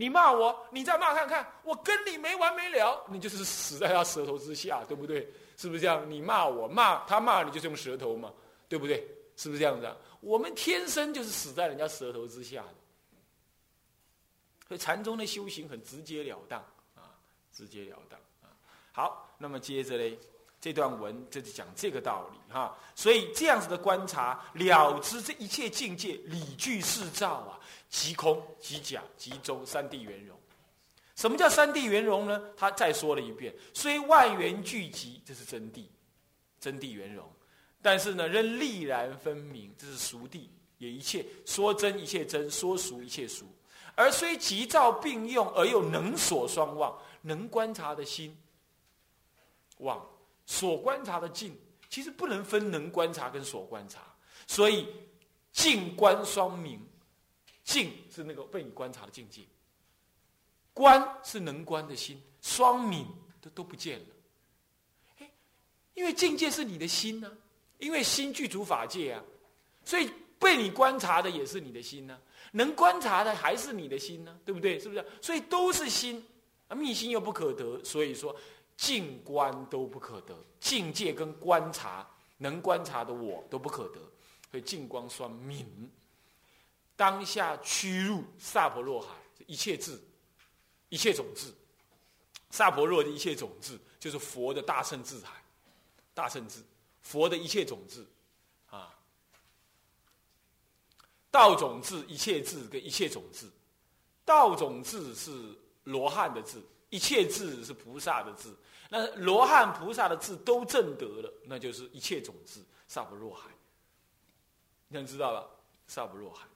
你骂我，你再骂看看，我跟你没完没了，你就是死在他舌头之下，对不对？是不是这样？你骂我，骂他骂你，就是用舌头嘛，对不对？是不是这样子？啊？我们天生就是死在人家舌头之下的，所以禅宗的修行很直截了当啊，直截了当啊。好，那么接着嘞。这段文就是讲这个道理哈，所以这样子的观察了知这一切境界理具事照啊，即空即假即中三谛圆融。什么叫三谛圆融呢？他再说了一遍：虽万缘聚集，这是真谛，真谛圆融；但是呢，仍历然分明，这是俗谛，也一切说真一切真，说俗一切俗。而虽急躁并用，而又能所双望，能观察的心望。所观察的境，其实不能分能观察跟所观察，所以境观双明。境是那个被你观察的境界，观是能观的心，双明都都不见了。哎，因为境界是你的心呢，因为心具足法界啊，所以被你观察的也是你的心呢，能观察的还是你的心呢，对不对？是不是？所以都是心啊，密心又不可得，所以说。静观都不可得，境界跟观察能观察的我都不可得，所以境光双明。当下趋入萨婆若海，一切智，一切种子，萨婆若的一切种子，就是佛的大圣智海，大圣智，佛的一切种子，啊，道种子一切智跟一切种子，道种子是罗汉的智，一切智是菩萨的智。那罗汉菩萨的字都证得了，那就是一切种子萨不若海。你想知道了，萨不若海，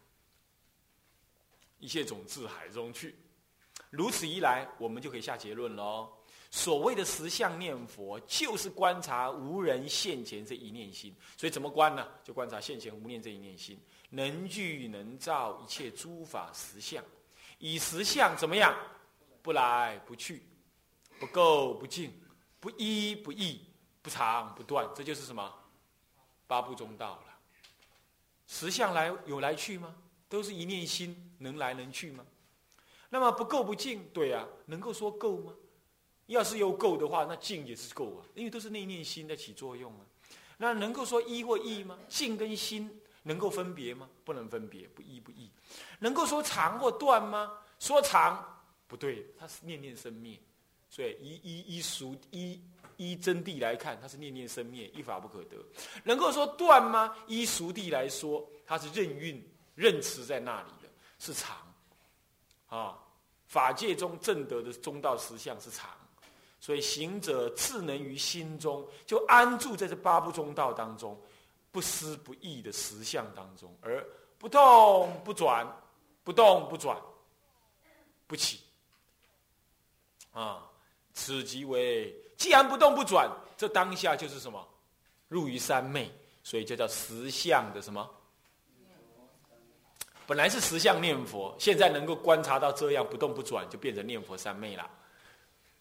一切种子海中去。如此一来，我们就可以下结论喽。所谓的十相念佛，就是观察无人现前这一念心。所以怎么观呢？就观察现前无念这一念心，能聚能造一切诸法实相，以实相怎么样？不来不去，不垢不净。不依不异，不长不断，这就是什么？八部中道了。十相来有来去吗？都是一念心，能来能去吗？那么不够不净，对呀，能够说够吗？要是有够的话，那净也是够啊，因为都是那念心在起作用啊。那能够说一或异吗？净跟心能够分别吗？不能分别，不一不异。能够说长或断吗？说长不对，它是念念生灭。所以依依依俗依依真谛来看，它是念念生灭，一法不可得。能够说断吗？依俗谛来说，它是任运任持在那里的，是常。啊，法界中正德的中道实相是常。所以行者智能于心中，就安住在这八部中道当中，不思不异的实相当中，而不动不转，不动不转，不起。啊。此即为，既然不动不转，这当下就是什么？入于三昧，所以就叫实相的什么？本来是实相念佛，现在能够观察到这样不动不转，就变成念佛三昧了。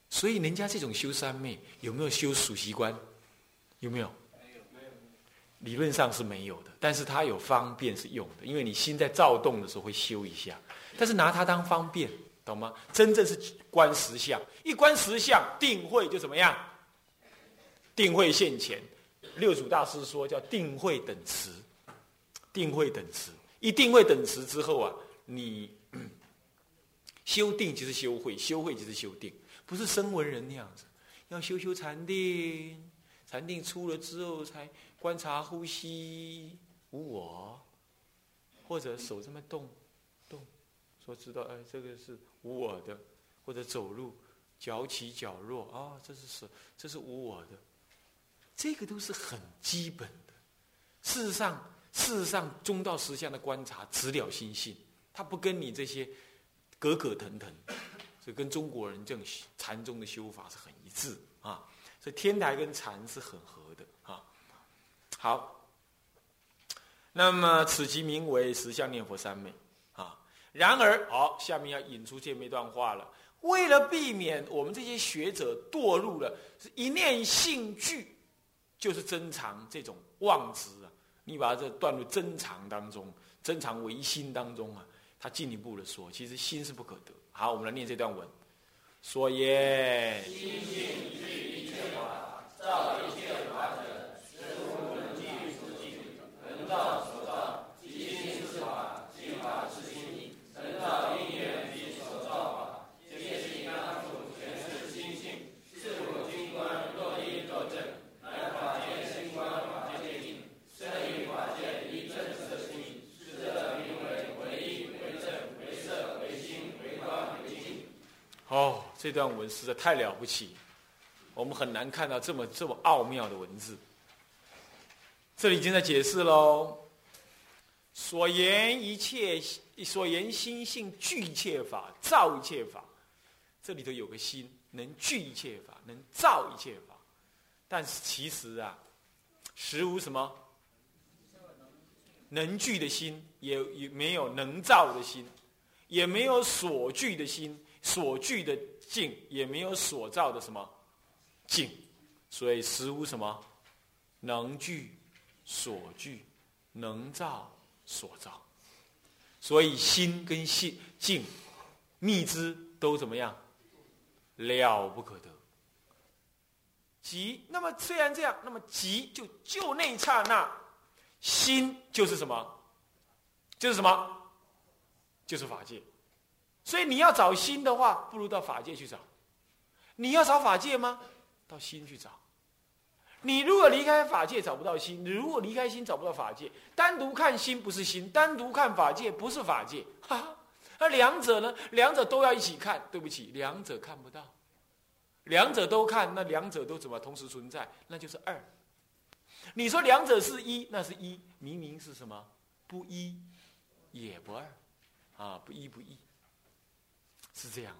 所以人家这种修三昧，有没有修属习观？有没有？没有，没有。理论上是没有的，但是它有方便是用的，因为你心在躁动的时候会修一下，但是拿它当方便。懂吗？真正是观实相，一观实相，定慧就怎么样？定慧现前。六祖大师说叫定慧等持，定慧等持。一定慧等持之后啊，你 修定就是修慧，修慧就是修定，不是声闻人那样子，要修修禅定，禅定出了之后才观察呼吸无我，或者手这么动。说知道，哎，这个是无我的，或者走路脚起脚落啊，这是是？这是无我的，这个都是很基本的。事实上，事实上，中道实相的观察，直了心性，它不跟你这些格格腾腾，所以跟中国人这种禅宗的修法是很一致啊。所以天台跟禅是很合的啊。好，那么此即名为实相念佛三昧。然而，好，下面要引出这么一段话了。为了避免我们这些学者堕入了一念性具，就是珍藏这种妄执啊，你把它这断入珍藏当中，珍藏唯心当中啊，他进一步的说，其实心是不可得。好，我们来念这段文。所言。哦，这段文实在太了不起，我们很难看到这么这么奥妙的文字。这里已经在解释喽。所言一切，所言心性具一切法，造一切法。这里头有个心，能具一切法，能造一切法。但是其实啊，实无什么能具的心，也也没有能造的心，也没有所具的心。所具的境也没有所造的什么境，所以实无什么能具所具，能造所造。所以心跟心境密之都怎么样了不可得。即那么虽然这样，那么即就就那一刹那，心就是什么？就是什么？就是法界。所以你要找心的话，不如到法界去找。你要找法界吗？到心去找。你如果离开法界找不到心，你如果离开心找不到法界，单独看心不是心，单独看法界不是法界。哈哈，那两者呢？两者都要一起看。对不起，两者看不到。两者都看，那两者都怎么同时存在？那就是二。你说两者是一，那是一，明明是什么？不一也不二，啊，不一不异。是这样，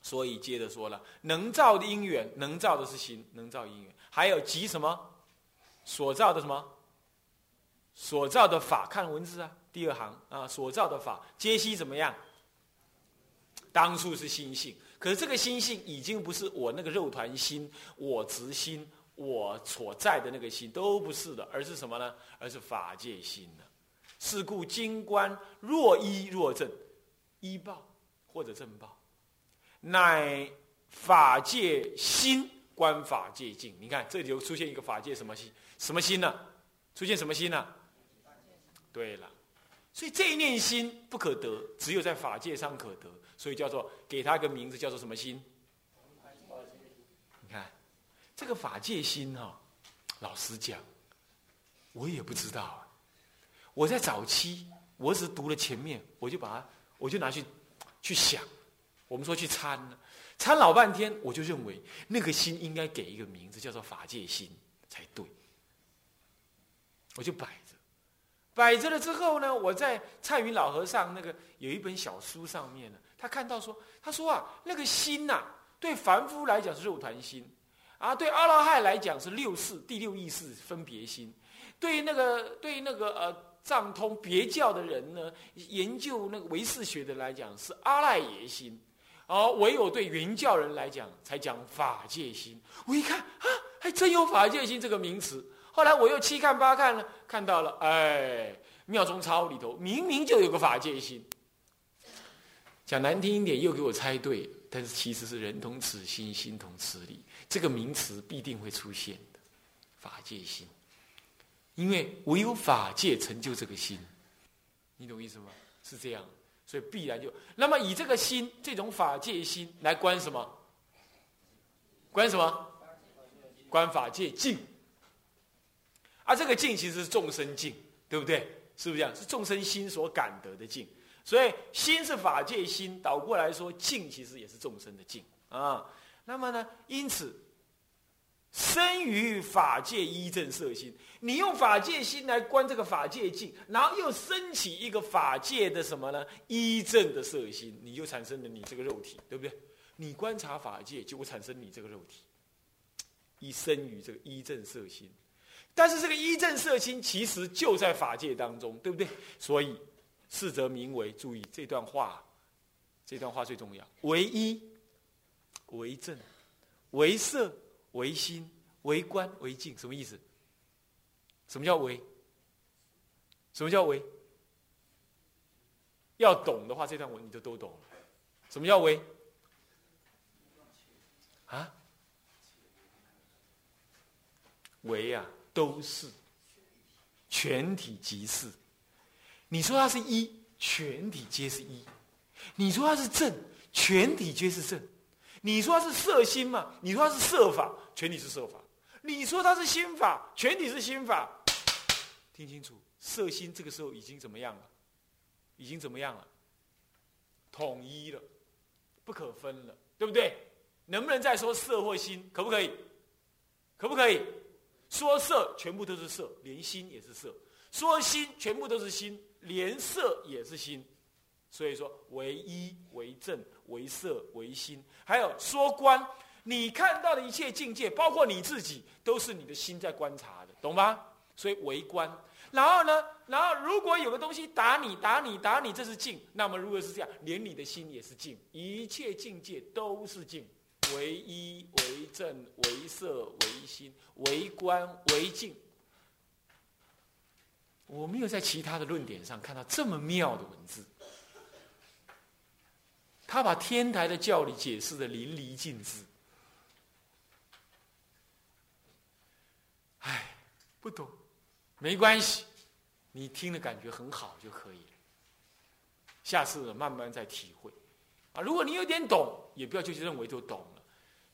所以接着说了，能造的因缘，能造的是心，能造因缘，还有即什么？所造的什么？所造的法，看文字啊，第二行啊，所造的法，皆悉怎么样？当初是心性，可是这个心性已经不是我那个肉团心，我执心，我所在的那个心都不是的，而是什么呢？而是法界心呢？是故经观若依若正，依报。或者正报，乃法界心观法界境。你看，这里就出现一个法界什么心？什么心呢？出现什么心呢？对了，所以这一念心不可得，只有在法界上可得，所以叫做给他一个名字，叫做什么心？你看，这个法界心哈，老实讲，我也不知道。我在早期，我只读了前面，我就把它，我就拿去。去想，我们说去参呢，参老半天，我就认为那个心应该给一个名字，叫做法界心才对。我就摆着，摆着了之后呢，我在蔡云老和尚那个有一本小书上面呢，他看到说，他说啊，那个心呐，对凡夫来讲是肉团心，啊，对阿拉汉来讲是六世第六意识分别心，对于那个对于那个呃。藏通别教的人呢，研究那个唯识学的来讲是阿赖耶心，而唯有对原教人来讲才讲法界心。我一看啊，还真有法界心这个名词。后来我又七看八看呢，看到了，哎，妙中抄里头明明就有个法界心。讲难听一点，又给我猜对，但是其实是人同此心，心同此理，这个名词必定会出现的，法界心。因为唯有法界成就这个心，你懂意思吗？是这样，所以必然就那么以这个心，这种法界心来观什么？观什么？观法界境。而这个境其实是众生境，对不对？是不是这样？是众生心所感得的境。所以心是法界心，倒过来说，境其实也是众生的境啊。那么呢？因此。生于法界一正色心，你用法界心来观这个法界境，然后又升起一个法界的什么呢？一正的色心，你就产生了你这个肉体，对不对？你观察法界，就会产生你这个肉体，一生于这个一正色心。但是这个一正色心其实就在法界当中，对不对？所以四则名为，注意这段话，这段话最重要：唯一、为正、为色。唯心、唯观、唯静，什么意思？什么叫唯？什么叫唯？要懂的话，这段文你就都懂了。什么叫为？啊？为啊，都是全体即是。你说它是一，全体皆是一；你说它是正，全体皆是正；你说它是色心嘛？你说它是色法，全体是色法；你说它是心法，全体是心法。听清楚，色心这个时候已经怎么样了？已经怎么样了？统一了。不可分了，对不对？能不能再说色或心？可不可以？可不可以？说色全部都是色，连心也是色；说心全部都是心，连色也是心。所以说，唯一、为正、为色、为心。还有说观，你看到的一切境界，包括你自己，都是你的心在观察的，懂吗？所以为观。然后呢？然后如果有个东西打你、打你、打你，这是静。那么如果是这样，连你的心也是静，一切境界都是静。为一、为正、为色、为心、为观、为静。我没有在其他的论点上看到这么妙的文字。他把天台的教理解释的淋漓尽致。唉，不懂。没关系，你听的感觉很好就可以了。下次慢慢再体会，啊，如果你有点懂，也不要就去认为就懂了。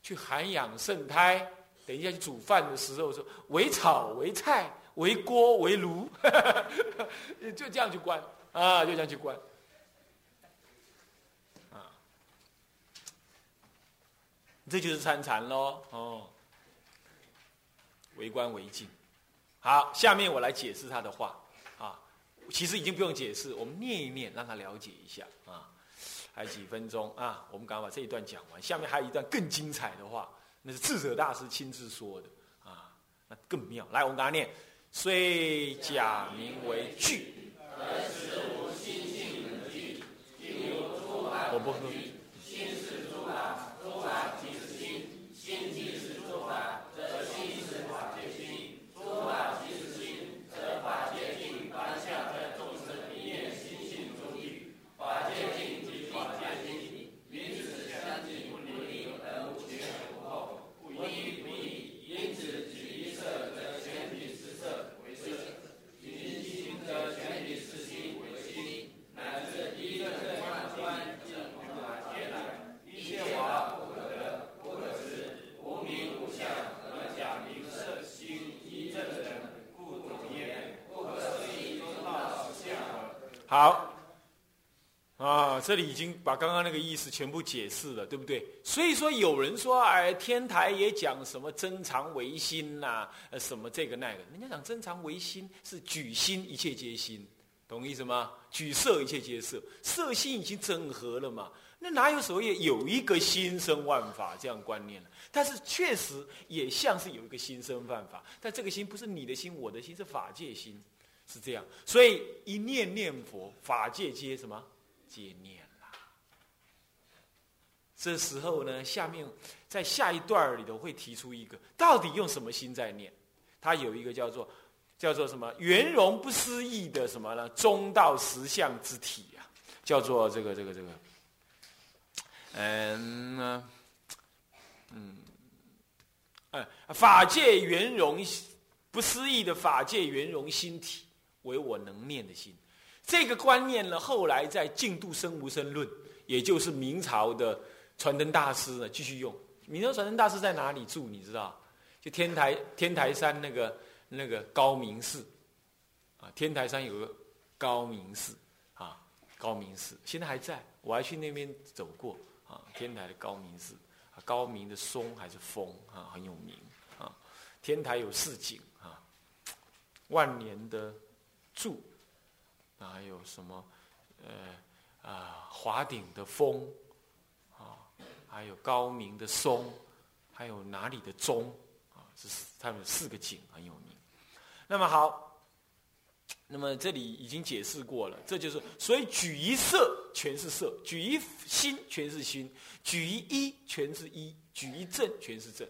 去涵养圣胎，等一下去煮饭的时候说，为炒为菜为锅为炉，就这样去观啊，就这样去观，这就是参禅喽，哦，为官为静。好，下面我来解释他的话啊，其实已经不用解释，我们念一念，让他了解一下啊。还有几分钟啊，我们赶快把这一段讲完。下面还有一段更精彩的话，那是智者大师亲自说的啊，那更妙。来，我们赶快念：虽假名为句，我不这里已经把刚刚那个意思全部解释了，对不对？所以说有人说，哎，天台也讲什么真常唯心呐，呃，什么这个那个，人家讲真常唯心是举心一切皆心，懂意思吗？举色一切皆色，色心已经整合了嘛，那哪有所谓有一个心生万法这样观念呢？但是确实也像是有一个心生万法，但这个心不是你的心，我的心是法界心。是这样，所以一念念佛，法界皆什么？皆念啦。这时候呢，下面在下一段里头会提出一个，到底用什么心在念？它有一个叫做叫做什么圆融不思议的什么呢？中道实相之体啊，叫做这个这个这个，嗯嗯，哎，法界圆融不思议的法界圆融心体。为我能念的心，这个观念呢，后来在《净度生无生论》，也就是明朝的传灯大师呢，继续用。明朝传灯大师在哪里住？你知道？就天台天台山那个那个高明寺，啊，天台山有个高明寺，啊，高明寺现在还在，我还去那边走过，啊，天台的高明寺，高明的松还是峰，啊，很有名，啊，天台有四景，啊，万年的柱。那，还有什么？呃啊，华顶的峰，啊，还有高明的松，还有哪里的钟，啊，这是他们四个景很有名。那么好，那么这里已经解释过了，这就是所以举一色全是色，举一心全是心，举一一全是一，举一正全是正。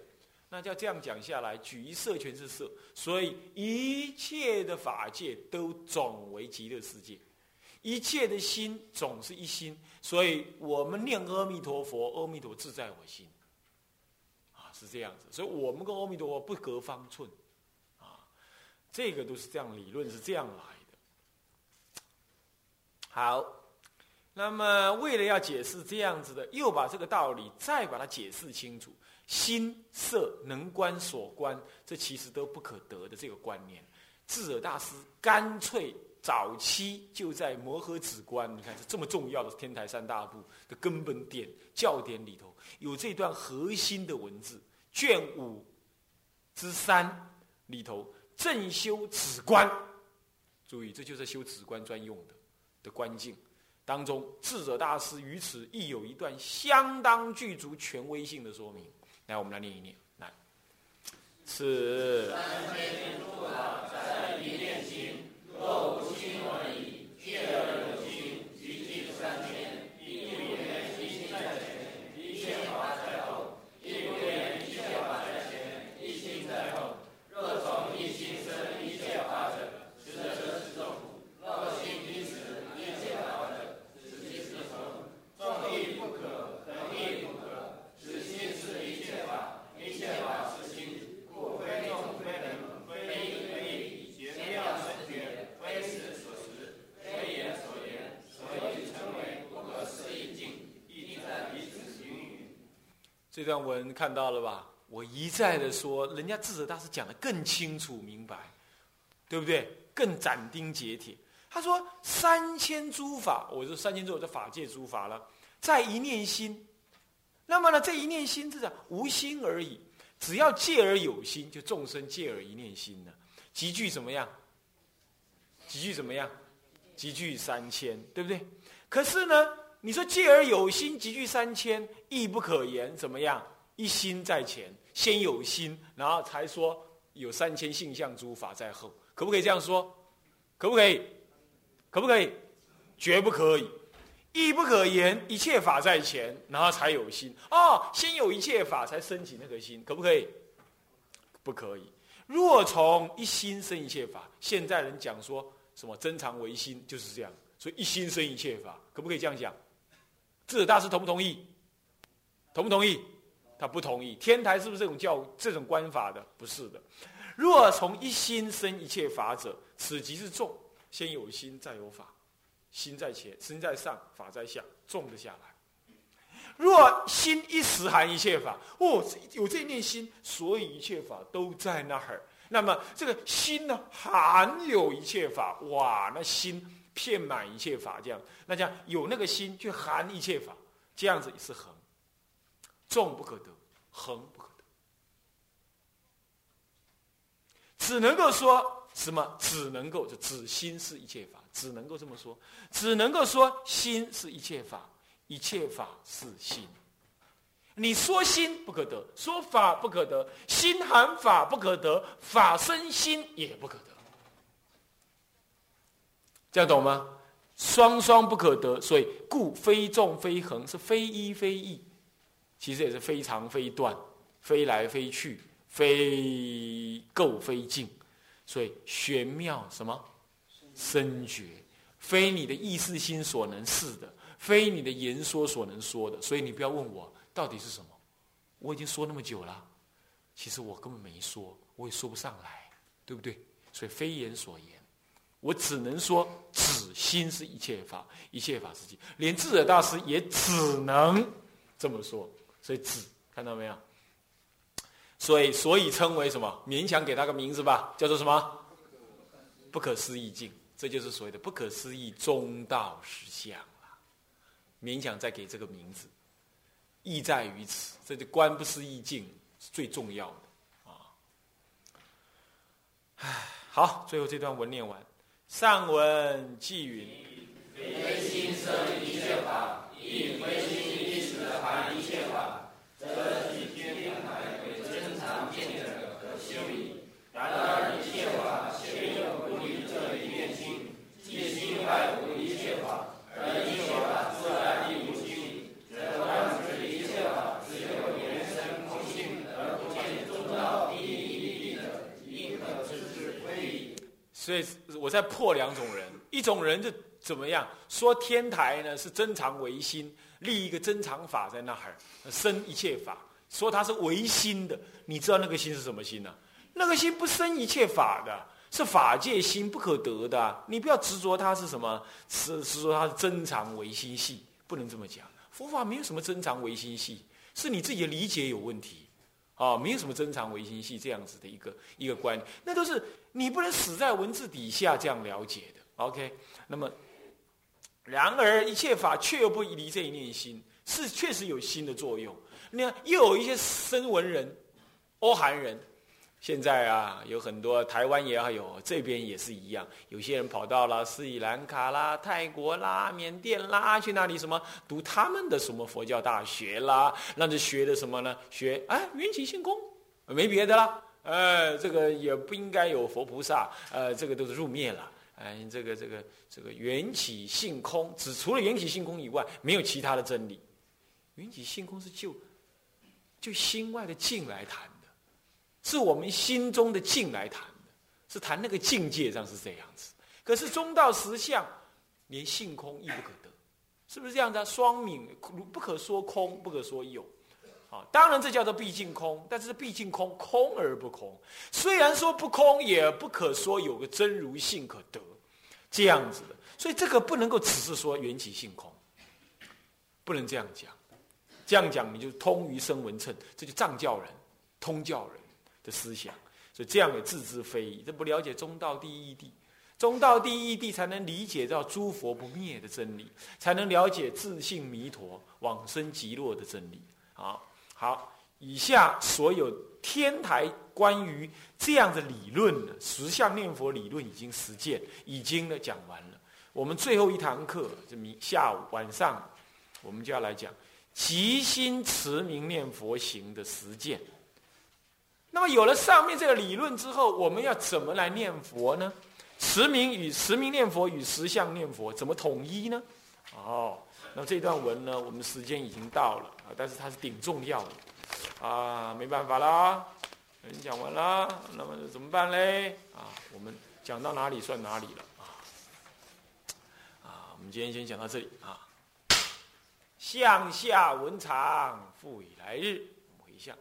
那就这样讲下来，举一色全是色，所以一切的法界都总为极乐世界，一切的心总是一心，所以我们念阿弥陀佛，阿弥陀自在我心。啊，是这样子，所以我们跟阿弥陀佛不隔方寸。啊，这个都是这样理论是这样来的。好，那么为了要解释这样子的，又把这个道理再把它解释清楚。心色能观所观，这其实都不可得的这个观念。智者大师干脆早期就在磨合止观，你看这这么重要的天台三大部的根本点教典里头，有这段核心的文字，卷五之三里头正修止观。注意，这就是修止观专用的的观境当中，智者大师于此亦有一段相当具足权威性的说明。来，我们来念一念。来，是。这段文看到了吧？我一再的说，人家智者大师讲的更清楚明白，对不对？更斩钉截铁。他说三千诸法，我说三千诸法法界诸法了，在一念心。那么呢，这一念心是讲无心而已，只要借而有心，就众生借而一念心呢，集聚怎么样？集聚怎么样？集聚三千，对不对？可是呢？你说借而有心，集聚三千，亦不可言。怎么样？一心在前，先有心，然后才说有三千性相诸法在后，可不可以这样说？可不可以？可不可以？绝不可以。亦不可言，一切法在前，然后才有心。哦，先有一切法，才升起那个心，可不可以？不可以。若从一心生一切法，现在人讲说什么真常唯心，就是这样。所以一心生一切法，可不可以这样讲？智者大师同不同意？同不同意？他不同意。天台是不是这种教这种观法的？不是的。若从一心生一切法者，此即是众。先有心，再有法。心在前，身在上，法在下，众的下来。若心一时含一切法，哦，有这念心，所以一切法都在那儿。那么这个心呢，含有一切法，哇，那心。遍满一切法，这样，那这样有那个心去含一切法，这样子是恒，众不可得，恒不可得，只能够说什么？只能够就只心是一切法，只能够这么说，只能够说心是一切法，一切法是心。你说心不可得，说法不可得，心含法不可得，法生心也不可得。这样懂吗？双双不可得，所以故非众非恒，是非一非异，其实也是非常非断，非来非去，非垢非净，所以玄妙什么深绝，非你的意识心所能示的，非你的言说所能说的，所以你不要问我到底是什么，我已经说那么久了，其实我根本没说，我也说不上来，对不对？所以非言所言。我只能说，只心是一切法，一切法是心。连智者大师也只能这么说。所以“只”看到没有？所以，所以称为什么？勉强给他个名字吧，叫做什么？不可思议境。这就是所谓的不可思议中道实相了。勉强再给这个名字，意在于此。这就观不思议境是最重要的啊。唉，好，最后这段文念完。上文记云：非心生一切法，亦非心一时含一切法，则即天台为真常见者可修矣。然而一切法皆有不离这一念心，即心外无一切法，而一切法自然亦无心，则观之一切法只有缘生空性，而不见中道第一义者，亦可知之非矣。所以。我在破两种人，一种人就怎么样？说天台呢是真常唯心，立一个真常法在那儿，生一切法。说它是唯心的，你知道那个心是什么心呢？那个心不生一切法的，是法界心，不可得的。你不要执着它是什么，是是说它是真常唯心系，不能这么讲。佛法没有什么真常唯心系，是你自己的理解有问题。啊，没有什么真常唯心系这样子的一个一个观，那都是你不能死在文字底下这样了解的。OK，那么，然而一切法却又不离这一念心，是确实有心的作用。你看又有一些声闻人、欧韩人。现在啊，有很多台湾也要有，这边也是一样。有些人跑到了斯里兰卡啦、泰国啦、缅甸啦，去那里什么读他们的什么佛教大学啦，那就学的什么呢？学哎缘起性空，没别的啦。呃，这个也不应该有佛菩萨，呃，这个都是入灭了。哎，这个这个这个缘起性空，只除了缘起性空以外，没有其他的真理。缘起性空是就就心外的境来谈。是我们心中的境来谈的，是谈那个境界上是这样子。可是中道实相，连性空亦不可得，是不是这样子？双泯不可说空，不可说有。啊，当然这叫做毕竟空，但是毕竟空，空而不空。虽然说不空，也不可说有个真如性可得，这样子的。所以这个不能够只是说缘起性空，不能这样讲。这样讲你就通于声闻称，这就藏教人，通教人。的思想，所以这样也自知非议。这不了解中道第一谛，中道第一谛才能理解到诸佛不灭的真理，才能了解自性弥陀往生极乐的真理。好，好，以下所有天台关于这样的理论的十相念佛理论已经实践，已经呢讲完了。我们最后一堂课，这明下午晚上，我们就要来讲即心持名念佛行的实践。那么有了上面这个理论之后，我们要怎么来念佛呢？实名与实名念佛与实相念佛怎么统一呢？哦，那这段文呢，我们时间已经到了啊，但是它是顶重要的啊，没办法啦，已经讲完了，那么怎么办嘞？啊，我们讲到哪里算哪里了啊？啊，我们今天先讲到这里啊。向下文长，复以来日。回向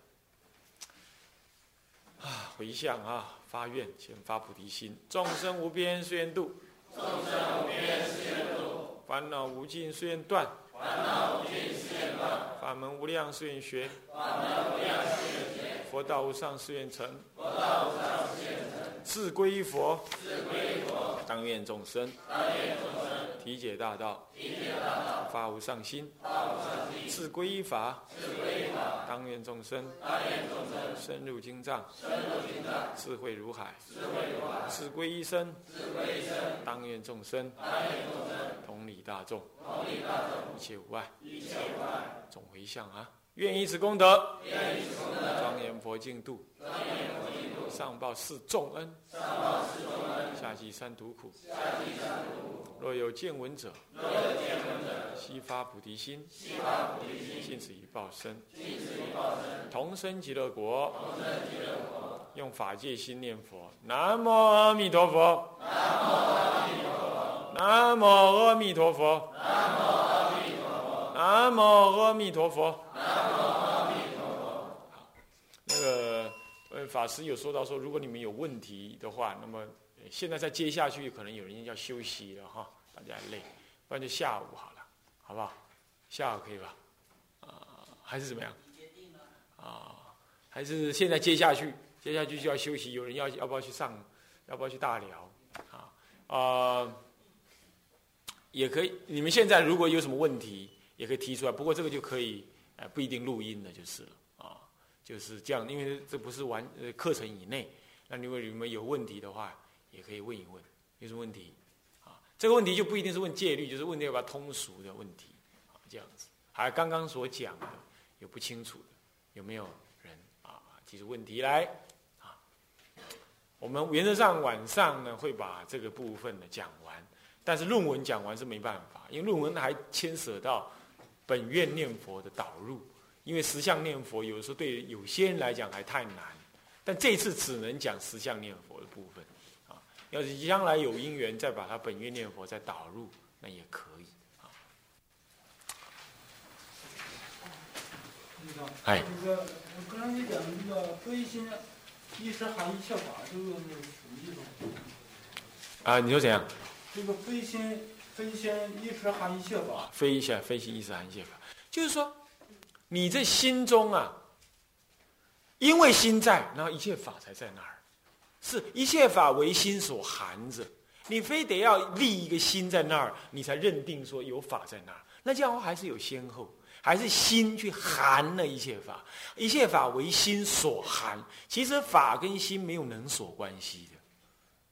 啊，回向啊，发愿，先发菩提心，众生无边誓愿度，众生无边誓愿度，烦恼无尽誓愿断，烦恼无尽誓愿断，法门无量誓愿学，法门无量誓愿学，佛道无上誓愿成，佛道无上誓愿成，自归依佛，自归依佛，当愿众生，当愿众生，体解大道，体解大道，发无上心，发无上心，自归依法，自归依法，当愿众生，当愿众生，深入经藏，深入经藏，智慧如海，智慧如海，自归依身，自归依身，当愿众生，当愿众生，同理大众，同理大众，一切无碍，一切无碍，总回向啊！愿以此功德，愿以此功德，庄严佛净土，庄严佛净土，上报四重恩，上报四重恩，下济三途苦。下济三途苦。若有见闻者，若有见闻者，悉发菩提心，悉发菩提心，尽此一报身，尽此一报身，同生极乐国，同生极乐国。用法界心念佛，南无阿弥陀佛，南无阿弥陀佛，南无阿弥陀佛，南无阿弥陀佛，南无阿弥陀佛。好，那个呃，法师有说到说，如果你们有问题的话，那么现在再接下去，可能有人要休息了哈，大家累，不然就下午好了，好不好？下午可以吧？啊，还是怎么样？啊，还是现在接下去，接下去就要休息。有人要要不要去上？要不要去大聊？啊啊，也可以。你们现在如果有什么问题，也可以提出来。不过这个就可以，呃，不一定录音了，就是了啊，就是这样。因为这不是完呃课程以内，那如果你们有问题的话，也可以问一问，有什么问题？啊，这个问题就不一定是问戒律，就是问那个通俗的问题，啊，这样子。还刚刚所讲的有不清楚的，有没有人啊提出问题来？啊，我们原则上晚上呢会把这个部分呢讲完，但是论文讲完是没办法，因为论文还牵涉到本院念佛的导入，因为十相念佛有时候对有些人来讲还太难，但这次只能讲十相念佛的部分。要是将来有因缘，再把他本愿念佛再导入那也可以啊。哎，那个我刚才你讲那个飞心一时含一切法，这个什么意思啊，你说怎样？这个飞心飞心一时含一切法，飞一下，飞行意识含解法，就是说，你这心中啊，因为心在，然后一切法才在那儿，是一切法为心所含着。你非得要立一个心在那儿，你才认定说有法在那儿。那这样的话还是有先后，还是心去含了一切法，一切法为心所含。其实法跟心没有能所关系的，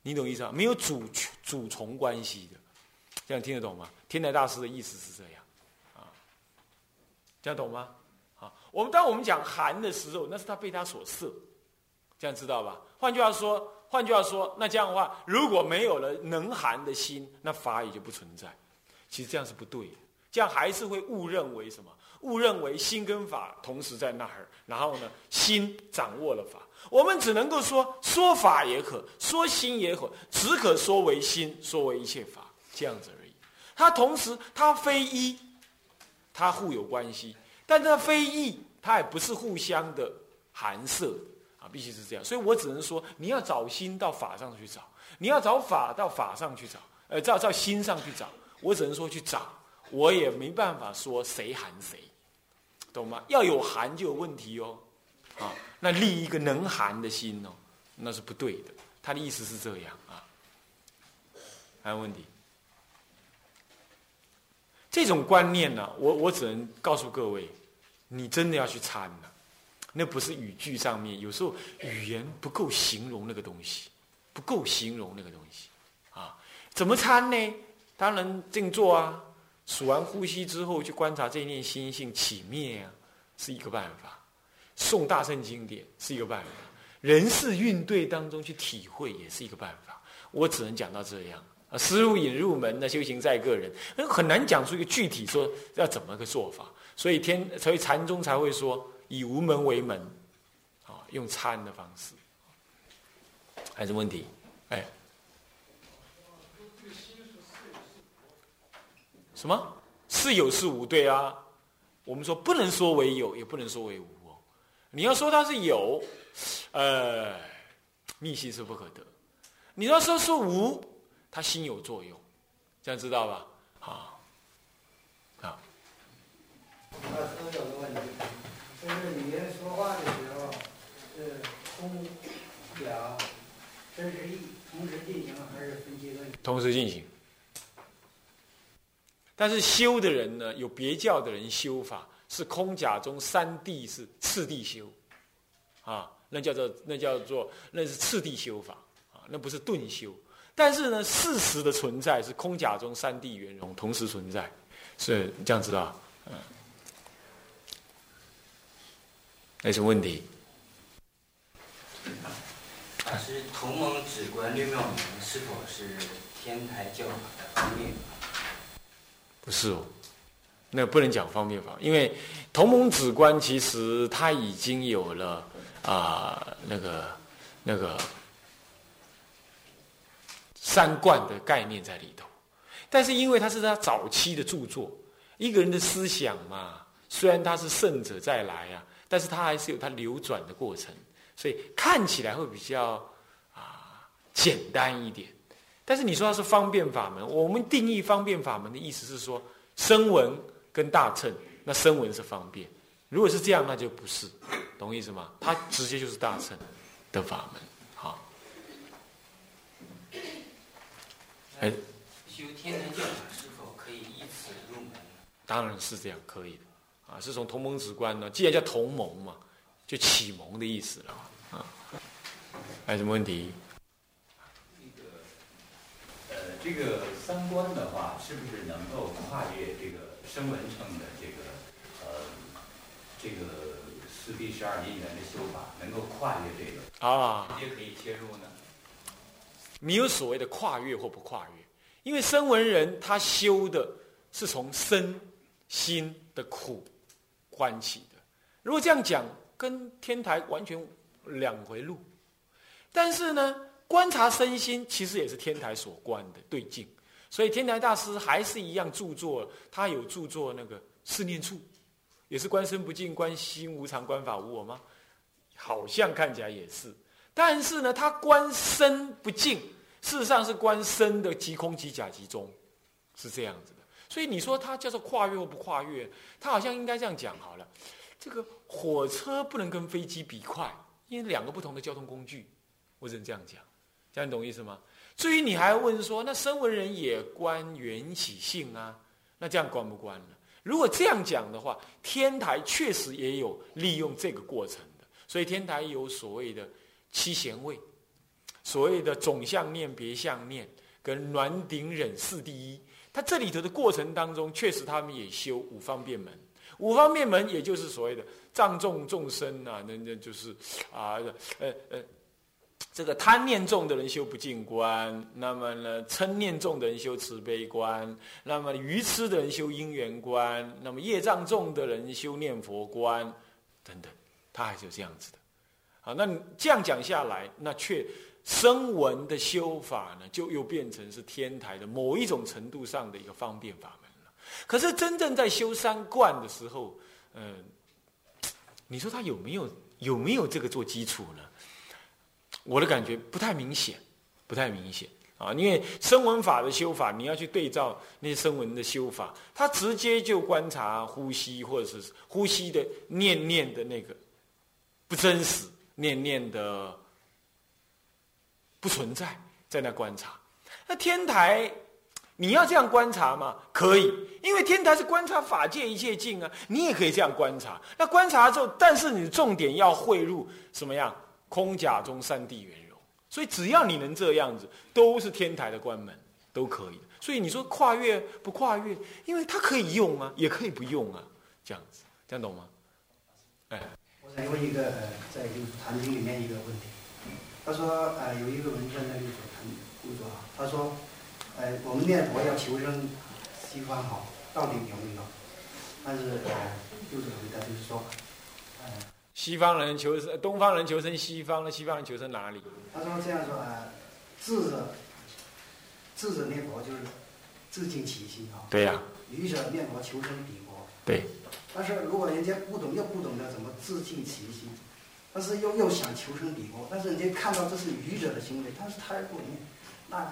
你懂意思吗？没有主主从关系的，这样听得懂吗？天台大师的意思是这样，啊，这样懂吗？啊，我们当我们讲含的时候，那是他被他所摄，这样知道吧？换句话说。换句话说，那这样的话，如果没有了能含的心，那法也就不存在。其实这样是不对的，这样还是会误认为什么？误认为心跟法同时在那儿，然后呢，心掌握了法。我们只能够说说法也可，说心也可，只可说为心，说为一切法，这样子而已。它同时，它非一，它互有关系，但它非异，它也不是互相的含摄。必须是这样，所以我只能说，你要找心到法上去找，你要找法到法上去找，呃，照照心上去找。我只能说去找，我也没办法说谁含谁，懂吗？要有含就有问题哦，啊，那立一个能含的心哦，那是不对的。他的意思是这样啊，还有问题？这种观念呢，我我只能告诉各位，你真的要去参了。那不是语句上面，有时候语言不够形容那个东西，不够形容那个东西，啊，怎么参呢？当然静坐啊，数完呼吸之后去观察这一念心性起灭啊，是一个办法；诵大圣经典是一个办法；人事运对当中去体会也是一个办法。我只能讲到这样啊，思路引入门那修行在个人，那很难讲出一个具体说要怎么个做法。所以天，所以禅宗才会说。以无门为门，啊，用参的方式，还是问题？哎，什么？是有是无？对啊，我们说不能说为有，也不能说为无哦。你要说它是有，呃，密心是不可得；你要说是无，它心有作用，这样知道吧？好，好。就是你说话的时候，是空假真实意同时进行，还是分阶段？同时进行。但是修的人呢，有别教的人修法是空假中三谛是次第修，啊，那叫做那叫做那是次第修法啊，那不是顿修。但是呢，事实的存在是空假中三谛圆融同时存在，是这样子的？嗯。没什么问题。老师，同盟止观六妙门是否是天台教法的方便法？不是哦，那不能讲方便法，因为同盟止观其实它已经有了啊那个那个三观的概念在里头，但是因为它是他早期的著作，一个人的思想嘛，虽然他是圣者再来啊。但是它还是有它流转的过程，所以看起来会比较啊简单一点。但是你说它是方便法门，我们定义方便法门的意思是说，声闻跟大乘，那声闻是方便。如果是这样，那就不是，懂意思吗？它直接就是大乘的法门。好，哎，修天台教法是否可以依此入门？当然是这样，可以的。啊，是从同盟直观呢？既然叫同盟嘛，就启蒙的意思了啊。还有什么问题？那个，呃，这个三观的话，是不是能够跨越这个声闻乘的这个呃这个四谛十二因缘的修法，能够跨越这个啊？直接可以切入呢？没有所谓的跨越或不跨越，因为声闻人他修的是从身心的苦。欢喜的，如果这样讲，跟天台完全两回路。但是呢，观察身心其实也是天台所观的对境，所以天台大师还是一样著作，他有著作那个四念处，也是观身不净、观心无常、观法无我吗？好像看起来也是，但是呢，他观身不净，事实上是观身的即空即假即中，是这样子。所以你说它叫做跨越或不跨越，它好像应该这样讲好了。这个火车不能跟飞机比快，因为两个不同的交通工具，我只能这样讲，这样你懂意思吗？至于你还要问说，那声闻人也观缘起性啊？那这样观不观呢？如果这样讲的话，天台确实也有利用这个过程的，所以天台有所谓的七贤位，所谓的总相念、别相念跟暖顶忍四第一。他这里头的过程当中，确实他们也修五方便门。五方便门，也就是所谓的藏众众生啊，那那就是啊，呃呃，这个贪念重的人修不净观，那么呢，嗔念重的人修慈悲观，那么愚痴的人修因缘观，那么业障重的人修念佛观，等等，他还是有这样子的。好，那这样讲下来，那却声闻的修法呢，就又变成是天台的某一种程度上的一个方便法门了。可是真正在修三观的时候，嗯，你说他有没有有没有这个做基础呢？我的感觉不太明显，不太明显啊！因为声闻法的修法，你要去对照那些声闻的修法，他直接就观察呼吸，或者是呼吸的念念的那个不真实，念念的不存在，在那观察。那天台。你要这样观察吗？可以，因为天台是观察法界一切境啊，你也可以这样观察。那观察之后，但是你重点要汇入什么样？空假中三谛圆融。所以只要你能这样子，都是天台的关门，都可以。所以你说跨越不跨越？因为它可以用啊，也可以不用啊，这样子，这样懂吗？哎，我想问一个，在《就是坛经》里面一个问题。他说，呃，有一个文章在六祖坛故作啊，他说。呃，我们念佛要求生西方好，到底有没有？但是呃，六祖回答就是说，呃，西方人求生，东方人求生西方，那西方人求生哪里？他说这样说啊，智者智者念佛就是自尽其心啊。对呀。愚者念佛求生彼国。对。但是如果人家不懂，又不懂得怎么自尽其心，但是又又想求生彼国，但是人家看到这是愚者的行为，但是他又不念，那就。